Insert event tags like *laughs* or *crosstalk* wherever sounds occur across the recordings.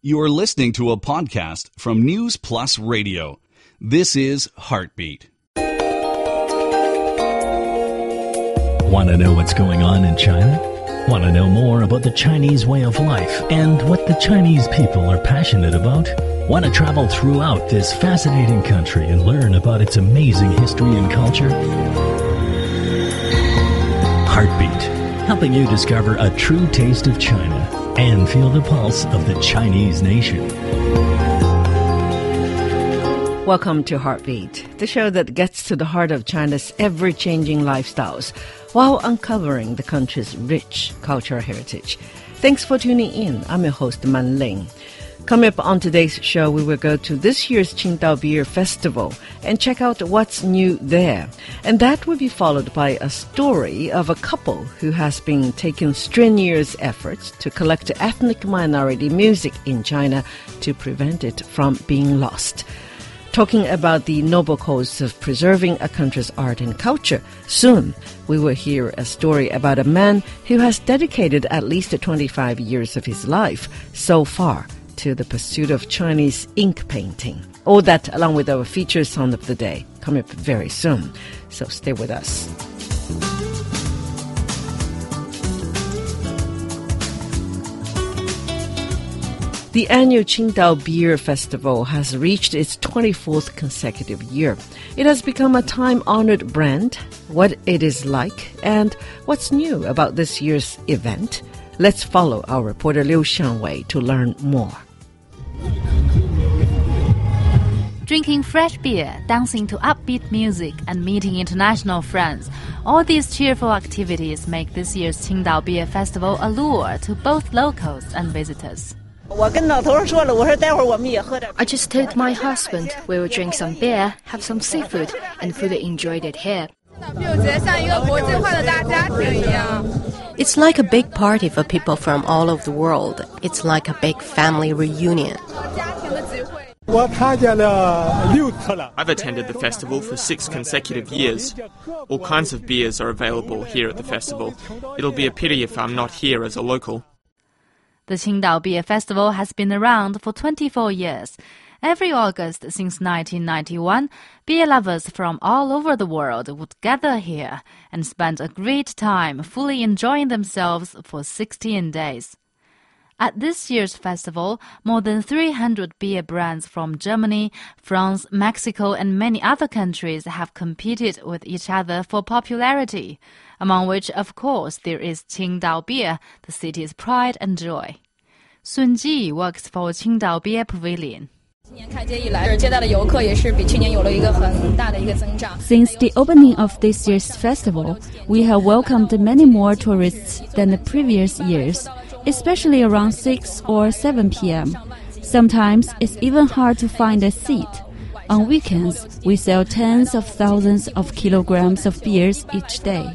You're listening to a podcast from News Plus Radio. This is Heartbeat. Want to know what's going on in China? Want to know more about the Chinese way of life and what the Chinese people are passionate about? Want to travel throughout this fascinating country and learn about its amazing history and culture? Heartbeat, helping you discover a true taste of China and feel the pulse of the Chinese nation. Welcome to Heartbeat, the show that gets to the heart of China's ever changing lifestyles while uncovering the country's rich cultural heritage. Thanks for tuning in. I'm your host, Man Ling. Coming up on today's show, we will go to this year's Qingdao Beer Festival and check out what's new there. And that will be followed by a story of a couple who has been taking strenuous efforts to collect ethnic minority music in China to prevent it from being lost. Talking about the noble cause of preserving a country's art and culture. Soon, we will hear a story about a man who has dedicated at least 25 years of his life so far to the pursuit of Chinese ink painting. All that along with our feature song of the day coming up very soon. So stay with us. The annual Qingdao Beer Festival has reached its 24th consecutive year. It has become a time honored brand, what it is like, and what's new about this year's event. Let's follow our reporter Liu Xiangwei to learn more. Drinking fresh beer, dancing to upbeat music, and meeting international friends. All these cheerful activities make this year's Qingdao Beer Festival a lure to both locals and visitors. I just told my husband we will drink some beer, have some seafood, and fully enjoy it here. It's like a big party for people from all over the world. It's like a big family reunion. I've attended the festival for six consecutive years. All kinds of beers are available here at the festival. It'll be a pity if I'm not here as a local. The Qingdao Beer Festival has been around for 24 years. Every August since 1991, beer lovers from all over the world would gather here and spend a great time fully enjoying themselves for 16 days. At this year's festival, more than 300 beer brands from Germany, France, Mexico, and many other countries have competed with each other for popularity, among which, of course, there is Qingdao Beer, the city's pride and joy. Sun Ji works for Qingdao Beer Pavilion. Since the opening of this year's festival, we have welcomed many more tourists than the previous years especially around 6 or 7 p.m. Sometimes it's even hard to find a seat. On weekends, we sell tens of thousands of kilograms of beers each day.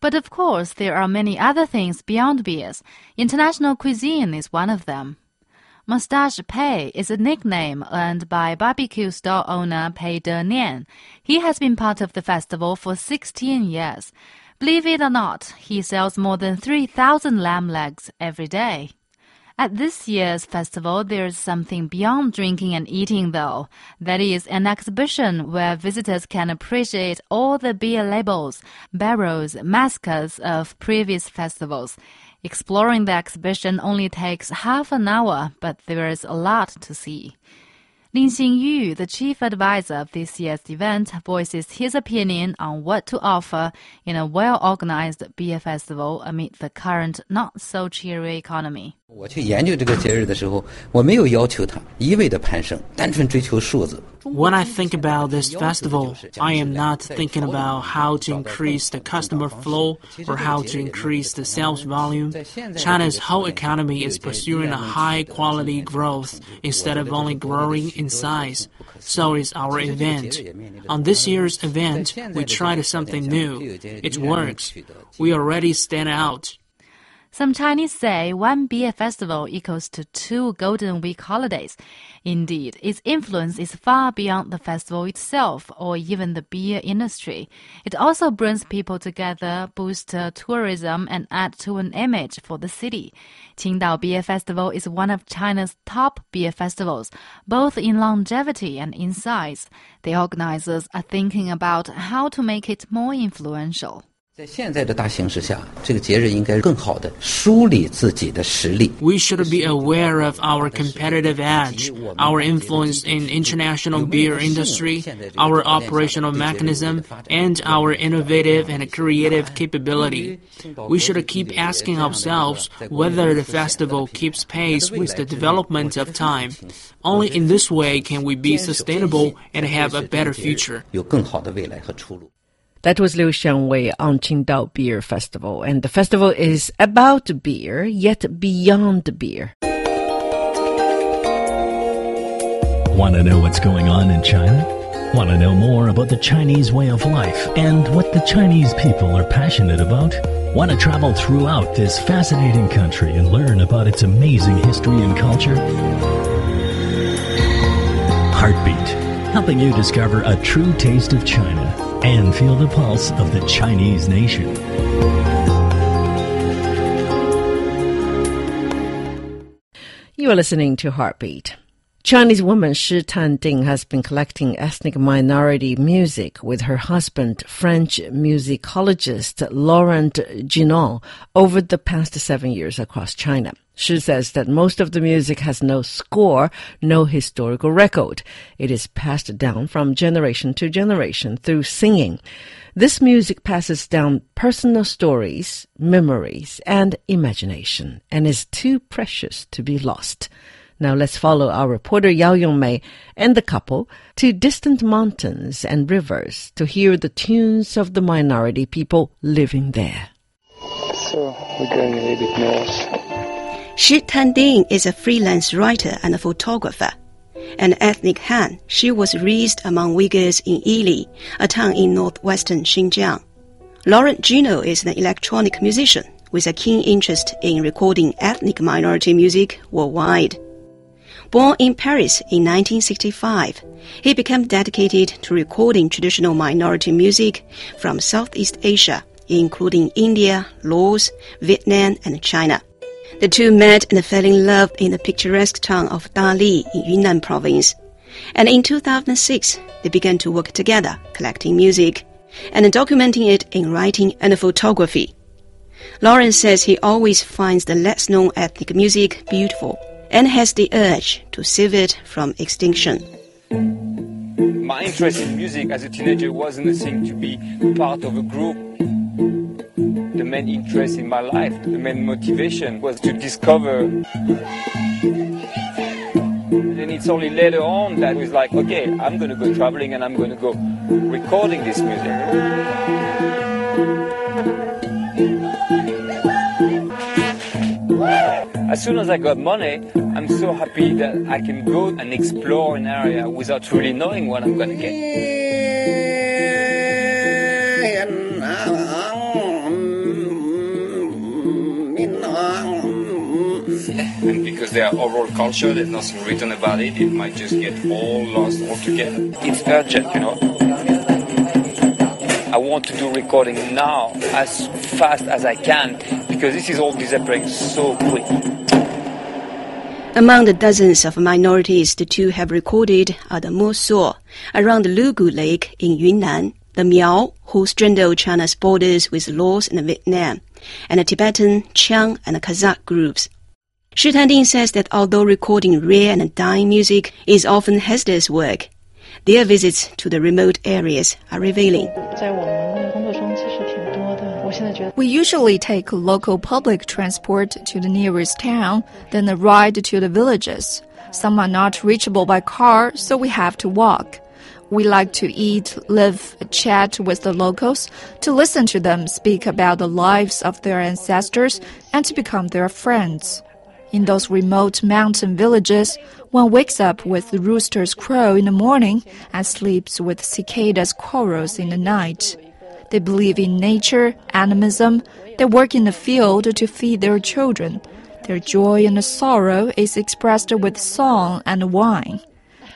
But of course, there are many other things beyond beers. International cuisine is one of them. Mustache Pei is a nickname earned by barbecue store owner Pei De Nian. He has been part of the festival for 16 years. Believe it or not, he sells more than 3,000 lamb legs every day. At this year's festival, there's something beyond drinking and eating, though. That is an exhibition where visitors can appreciate all the beer labels, barrels, mascots of previous festivals. Exploring the exhibition only takes half an hour, but there is a lot to see. Lin Xingyu, the chief advisor of this year's event, voices his opinion on what to offer in a well-organized beer festival amid the current not so cheery economy. 我去研究这个节日的时候，我没有要求他一味的攀升，单纯追求数字。 When I think about this festival, I am not thinking about how to increase the customer flow or how to increase the sales volume. China's whole economy is pursuing a high quality growth instead of only growing in size. So is our event. On this year's event, we tried something new. It works. We already stand out. Some Chinese say one beer festival equals to two Golden Week holidays. Indeed, its influence is far beyond the festival itself or even the beer industry. It also brings people together, boosts tourism, and adds to an image for the city. Qingdao Beer Festival is one of China's top beer festivals, both in longevity and in size. The organizers are thinking about how to make it more influential. 在现在的大形势下，这个节日应该更好的梳理自己的实力。 We should be aware of our competitive edge, our influence in international beer industry, our operational mechanism, and our innovative and creative capability. We should keep asking ourselves whether the festival keeps pace with the development of time. Only in this way can we be sustainable and have a better future. 有更好的未来和出路。 That was Liu Xiangwei on Qingdao Beer Festival, and the festival is about beer, yet beyond beer. Want to know what's going on in China? Want to know more about the Chinese way of life and what the Chinese people are passionate about? Want to travel throughout this fascinating country and learn about its amazing history and culture? Heartbeat, helping you discover a true taste of China and feel the pulse of the Chinese nation. You are listening to Heartbeat. Chinese woman Shi Tanding has been collecting ethnic minority music with her husband, French musicologist Laurent Jeanneau, over the past seven years across China. Shi says that most of the music has no score, no historical record. It is passed down from generation to generation through singing. This music passes down personal stories, memories, and imagination, and is too precious to be lost. Now let's follow our reporter Yao Yongmei and the couple to distant mountains and rivers to hear the tunes of the minority people living there. So we're going a little bit north. Shi Tanding is a freelance writer and a photographer. An ethnic Han, she was raised among Uyghurs in Yili, a town in northwestern Xinjiang. Laurent Jeanneau is an electronic musician with a keen interest in recording ethnic minority music worldwide. Born in Paris in 1965, he became dedicated to recording traditional minority music from Southeast Asia, including India, Laos, Vietnam, and China. The two met and fell in love in the picturesque town of Dali in Yunnan province. And in 2006, they began to work together, collecting music and documenting it in writing and photography. Lawrence says he always finds the less known ethnic music beautiful and has the urge to save it from extinction. My interest in music as a teenager wasn't a thing to be part of a group. The main interest in my life, the main motivation was to discover. And it's only later on that was like, okay, I'm going to go traveling and I'm going to go recording this music. As soon as I got money, I'm so happy that I can go and explore an area without really knowing what I'm going to get. And *laughs* because they are oral culture, there's nothing written about it, it might just get all lost altogether. It's urgent, you know. I want to do recording now as fast as I can because this is all disappearing so quick. Among the dozens of minorities the two have recorded are the Mosuo around the Lugu Lake in Yunnan, the Miao, who straddle China's borders with Laos and Vietnam, and the Tibetan, Qiang, and Kazakh groups. Shi Tanding says that although recording rare and dying music is often hazardous work, their visits to the remote areas are revealing. We usually take local public transport to the nearest town, then a ride to the villages. Some are not reachable by car, so we have to walk. We like to eat, live, chat with the locals, to listen to them speak about the lives of their ancestors, and to become their friends. In those remote mountain villages, one wakes up with the rooster's crow in the morning and sleeps with cicadas' quarrels in the night. They believe in nature, animism. They work in the field to feed their children. Their joy and sorrow is expressed with song and wine.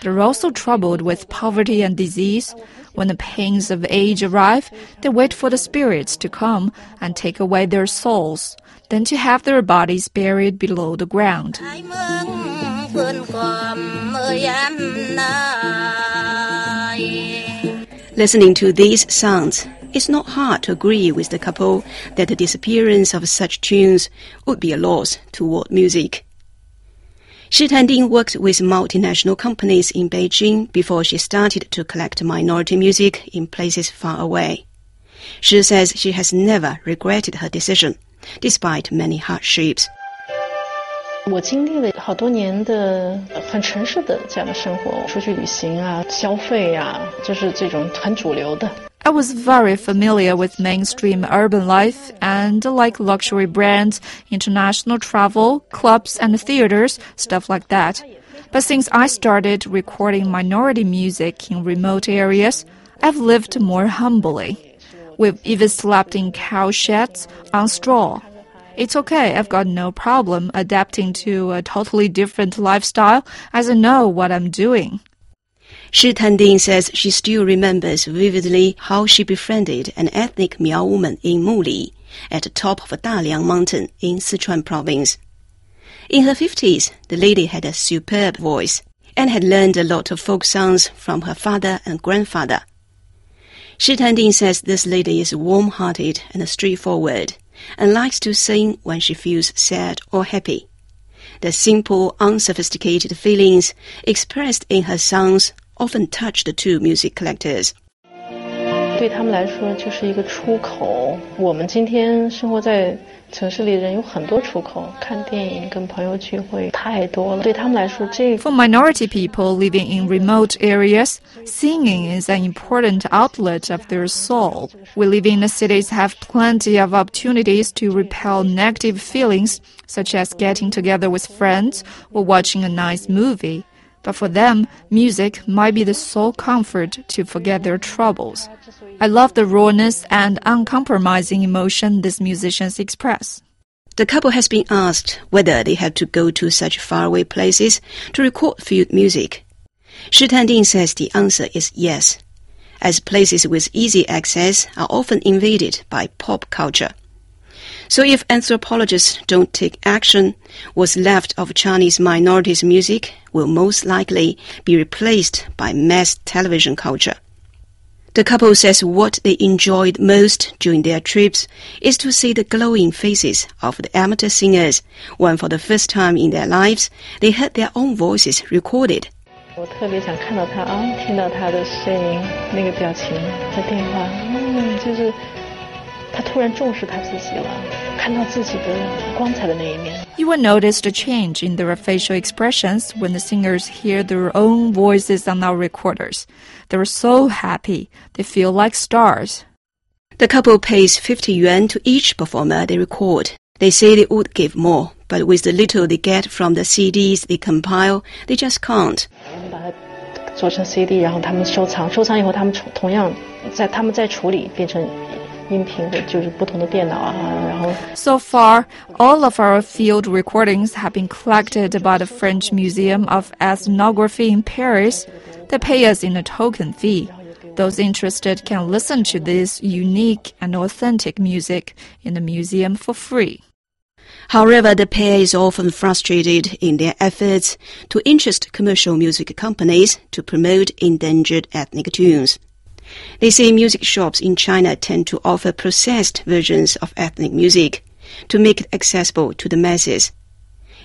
They're also troubled with poverty and disease. When the pains of age arrive, they wait for the spirits to come and take away their souls, then to have their bodies buried below the ground. Listening to these sounds, it's not hard to agree with the couple that the disappearance of such tunes would be a loss to world music. Shi Tanding worked with multinational companies in Beijing before she started to collect minority music in places far away. She says she has never regretted her decision, despite many hardships. 我经历了好多年的很城市的这样的生活，出去旅行啊、消费啊，就是这种很主流的。I was very familiar with mainstream urban life and like luxury brands, international travel, clubs and theaters, stuff like that. But since I started recording minority music in remote areas, I've lived more humbly. We've even slept in cow sheds on straw. It's okay, I've got no problem adapting to a totally different lifestyle as I know what I'm doing. Shi Tanding says she still remembers vividly how she befriended an ethnic Miao woman in Muli at the top of a Daliang mountain in Sichuan province. In her 50s, the lady had a superb voice and had learned a lot of folk songs from her father and grandfather. Shi Tanding says this lady is warm-hearted and straightforward and likes to sing when she feels sad or happy. The simple, unsophisticated feelings expressed in her songs often touch the two music collectors. 对他们来说就是一个出口。我们今天生活在 城市里的人有很多出口，看电影、跟朋友聚会太多了。对他们来说，这 For minority people living in remote areas, singing is an important outlet of their soul. We live in the cities have plenty of opportunities to repel negative feelings, such as getting together with friends or watching a nice movie. But for them, music might be the sole comfort to forget their troubles. I love the rawness and uncompromising emotion these musicians express. The couple has been asked whether they have to go to such faraway places to record field music. Shi Tanding says the answer is yes, as places with easy access are often invaded by pop culture. So if anthropologists don't take action, what's left of Chinese minorities' music will most likely be replaced by mass television culture. The couple says what they enjoyed most during their trips is to see the glowing faces of the amateur singers when for the first time in their lives they heard their own voices recorded. 我特别想看到他啊，听到他的声音，那个表情，在电话，嗯，就是 You will notice the change in their facial expressions when the singers hear their own voices on our recorders. They're so happy. They feel like stars. The couple pays 50 yuan to each performer they record. They say they would give more, but with the little they get from the CDs they compile, they just can't. 把它做成 CD，然后他们收藏，收藏以后他们同样在他们再处理变成 so far, all of our field recordings have been collected by the French Museum of Ethnography in Paris. They pay us in a token fee. Those interested can listen to this unique and authentic music in the museum for free. However, the pair is often frustrated in their efforts to interest commercial music companies to promote endangered ethnic tunes. They say music shops in China tend to offer processed versions of ethnic music to make it accessible to the masses.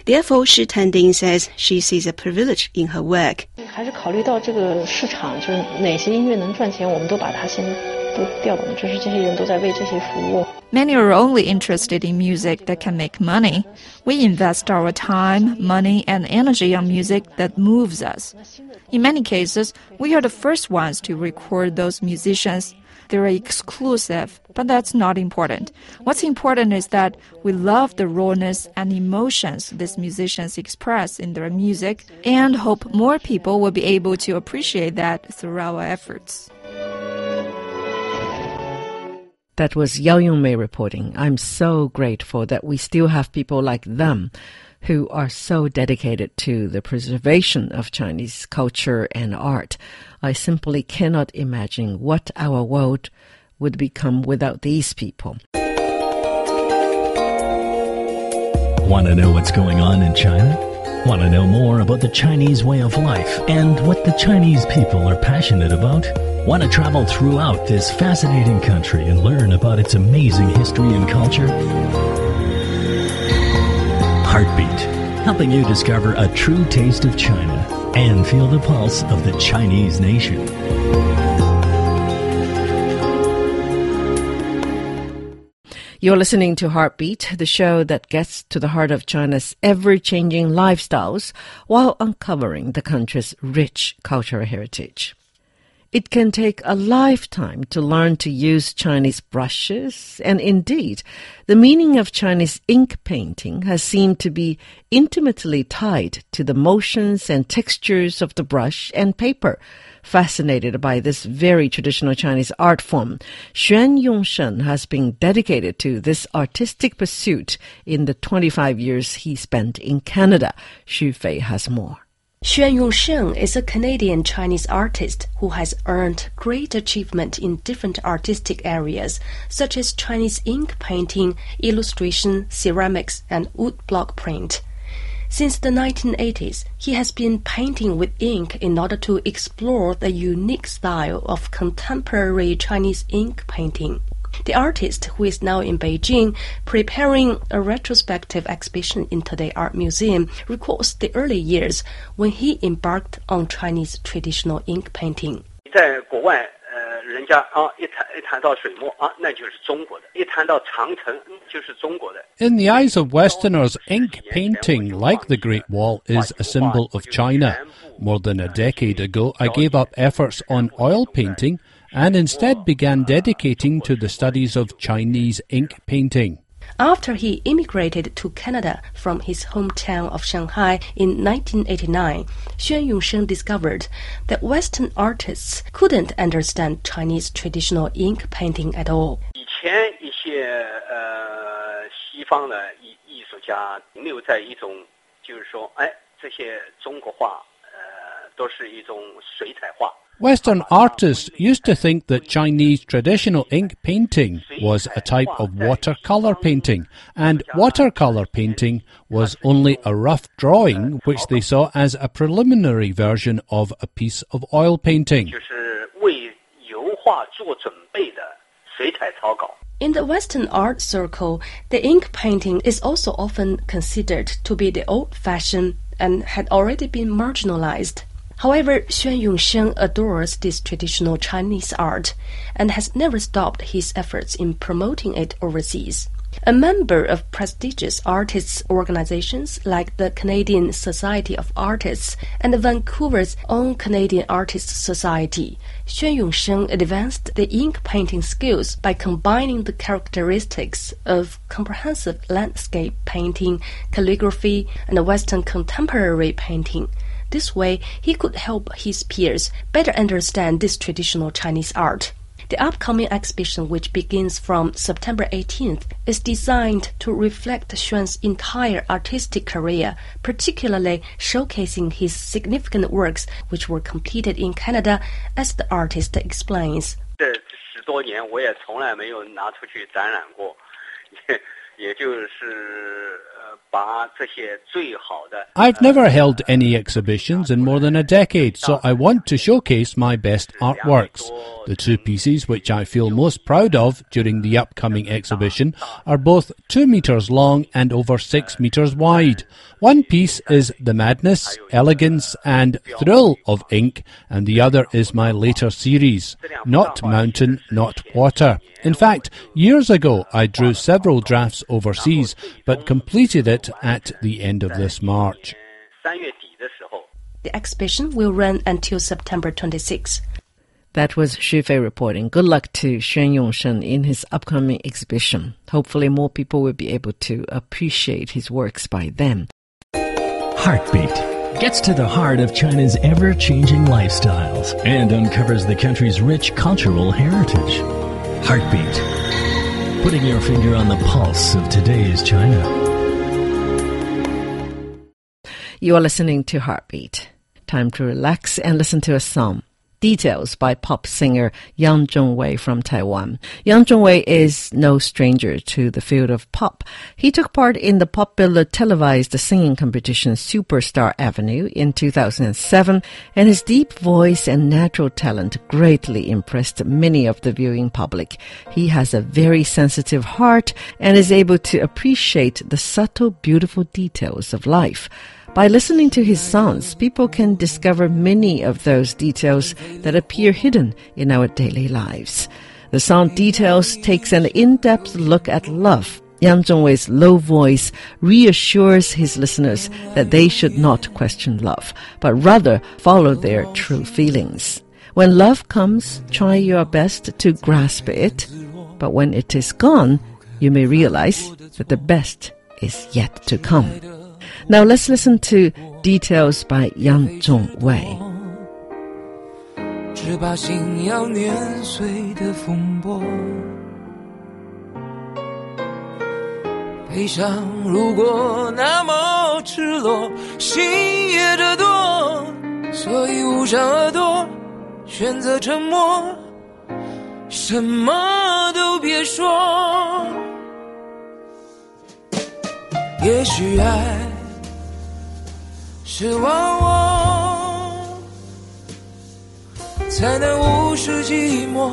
Therefore, Shi Tanding says she sees a privilege in her work. 还是考虑到这个市场，就是哪些音乐能赚钱，我们都把它先 都调动，就是这些人都在为这些服务。Many are only interested in music that can make money. We invest our time, money, and energy on music that moves us. In many cases, we are the first ones to record those musicians. They're exclusive, but that's not important. What's important is that we love the rawness and emotions these musicians express in their music and hope more people will be able to appreciate that through our efforts. That was Yao Yongmei reporting. I'm so grateful that we still have people like them who are so dedicated to the preservation of Chinese culture and art. I simply cannot imagine what our world would become without these people. Want to know what's going on in China? Want to know more about the Chinese way of life and what the Chinese people are passionate about? Want to travel throughout this fascinating country and learn about its amazing history and culture? Heartbeat, helping you discover a true taste of China and feel the pulse of the Chinese nation. You're listening to Heartbeat, the show that gets to the heart of China's ever changing lifestyles while uncovering the country's rich cultural heritage. It can take a lifetime to learn to use Chinese brushes, and indeed, the meaning of Chinese ink painting has seemed to be intimately tied to the motions and textures of the brush and paper. Fascinated by this very traditional Chinese art form, Xuan Yongsheng has been dedicated to this artistic pursuit in the 25 years he spent in Canada. Xu Fei has more. Xuan Yongsheng is a Canadian Chinese artist who has earned great achievement in different artistic areas, such as Chinese ink painting, illustration, ceramics, and woodblock print. Since the 1980s, he has been painting with ink in order to explore the unique style of contemporary Chinese ink painting. The artist, who is now in Beijing preparing a retrospective exhibition in Taipei Art Museum, recalls the early years when he embarked on Chinese traditional ink painting. 在国外，呃，人家啊，一谈一谈到水墨啊，那就是中国的；一谈到长城，就是中国的。 In the eyes of Westerners, ink painting, like the Great Wall, is a symbol of China. More than a decade ago, I gave up efforts on oil painting and instead began dedicating to the studies of Chinese ink painting. After he immigrated to Canada from his hometown of Shanghai in 1989, Xuan Yongsheng discovered that Western artists couldn't understand Chinese traditional ink painting at all. 以前一些呃西方的艺艺术家停留在一种，就是说，哎，这些中国画，呃，都是一种水彩画。 Western artists used to think that Chinese traditional ink painting was a type of watercolor painting, and watercolor painting was only a rough drawing which they saw as a preliminary version of a piece of oil painting. In the Western art circle, the ink painting is also often considered to be the old fashioned and had already been marginalized. However, Xuan Yongsheng adores this traditional Chinese art and has never stopped his efforts in promoting it overseas. A member of prestigious artists' organizations like the Canadian Society of Artists and Vancouver's own Canadian Artists Society, Xuan Yongsheng advanced the ink painting skills by combining the characteristics of comprehensive landscape painting, calligraphy, and Western contemporary painting. This way, he could help his peers better understand this traditional Chinese art. The upcoming exhibition, which begins from September 18th, is designed to reflect Xuan's entire artistic career, particularly showcasing his significant works which were completed in Canada, as the artist explains. *laughs* 这十多年我也从来没有拿出去展览过，也也就是呃把这些最好*laughs* 的。 I've never held any exhibitions in more than a decade, so I want to showcase my best artworks. The two pieces which I feel most proud of during the upcoming exhibition are both two meters long and over six meters wide. One piece is the madness, elegance, and thrill of ink, and the other is my later series, Not Mountain, Not Water. In fact, years ago I drew several drafts overseas, but completed it out at the end of this March. The exhibition will run until September 26. That was Xu Fei reporting. Good luck to Xuan Yongsheng in his upcoming exhibition. Hopefully, more people will be able to appreciate his works by then. Heartbeat gets to the heart of China's ever changing lifestyles and uncovers the country's rich cultural heritage. Heartbeat, putting your finger on the pulse of today's China. You are listening to Heartbeat. Time to relax and listen to a song. Details by pop singer Yang Zhongwei from Taiwan. Yang Zhongwei is no stranger to the field of pop. He took part in the popular televised singing competition Superstar Avenue in 2007, and his deep voice and natural talent greatly impressed many of the viewing public. He has a very sensitive heart and is able to appreciate the subtle, beautiful details of life. By listening to his songs, people can discover many of those details that appear hidden in our daily lives. The song Details takes an in-depth look at love. Yang Zhongwei's low voice reassures his listeners that they should not question love, but rather follow their true feelings. When love comes, try your best to grasp it, but when it is gone, you may realize that the best is yet to come. Now let's listen to Details by Yang Zhongwei. 只怕心要碾碎的风波，悲伤如果那么赤裸，心也这多，所以捂上耳朵，选择沉默，什么都别说。也许爱。 是忘我，才能无视寂寞，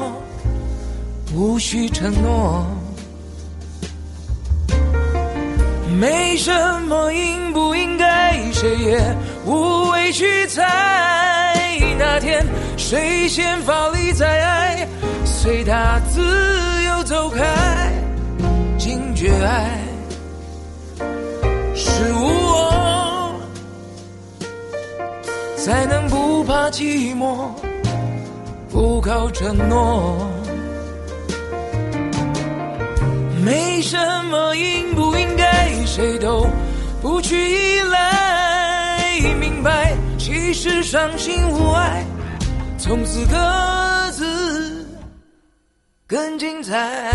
无需承诺。没什么应不应该，谁也无谓去猜。那天谁先发力再爱，随他自由走开。惊觉爱才能不怕寂寞，不靠承诺。没什么应不应该，谁都不去依赖。明白，其实伤心无碍，从此各自更精彩。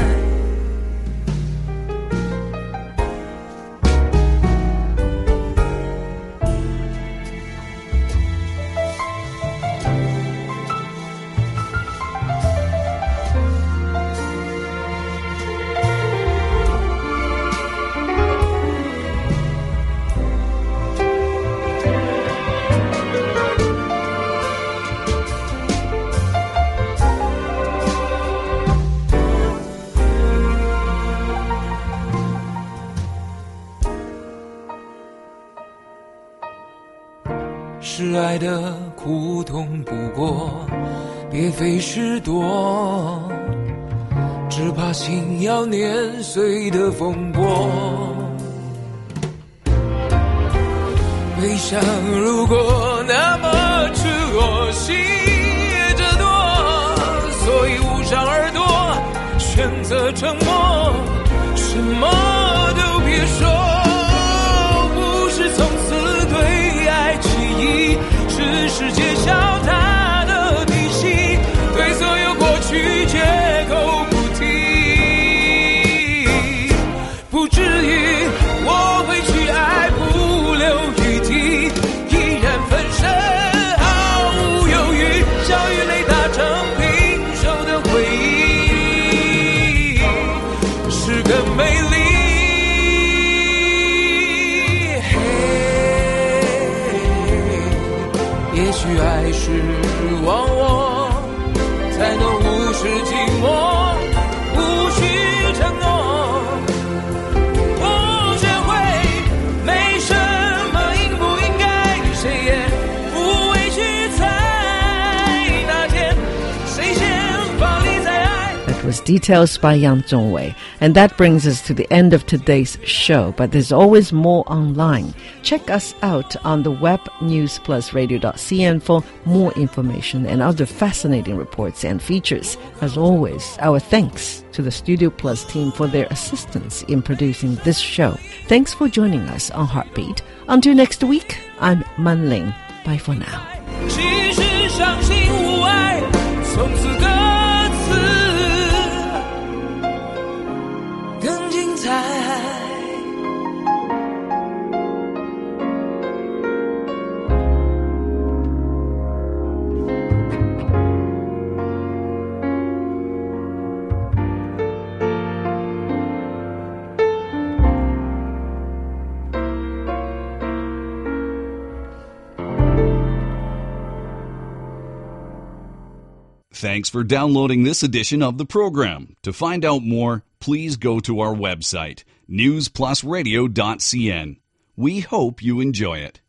爱的苦痛不过，别费事躲，只怕心要碾碎的风波。悲伤如果那么赤裸，心也这多，所以捂上耳朵，选择沉默，美丽。也许爱是忘我，才能无视寂寞，Details by Yang Zhongwei. And that brings us to the end of today's show, but there's always more online. Check us out on the web newsplusradio.cn for more information and other fascinating reports and features. As always, our thanks to the Studio Plus team for their assistance in producing this show. Thanks for joining us on Heartbeat. Until next week, I'm Man Ling. Bye for now. Thanks for downloading this edition of the program. To find out more, please go to our website, newsplusradio.cn. We hope you enjoy it.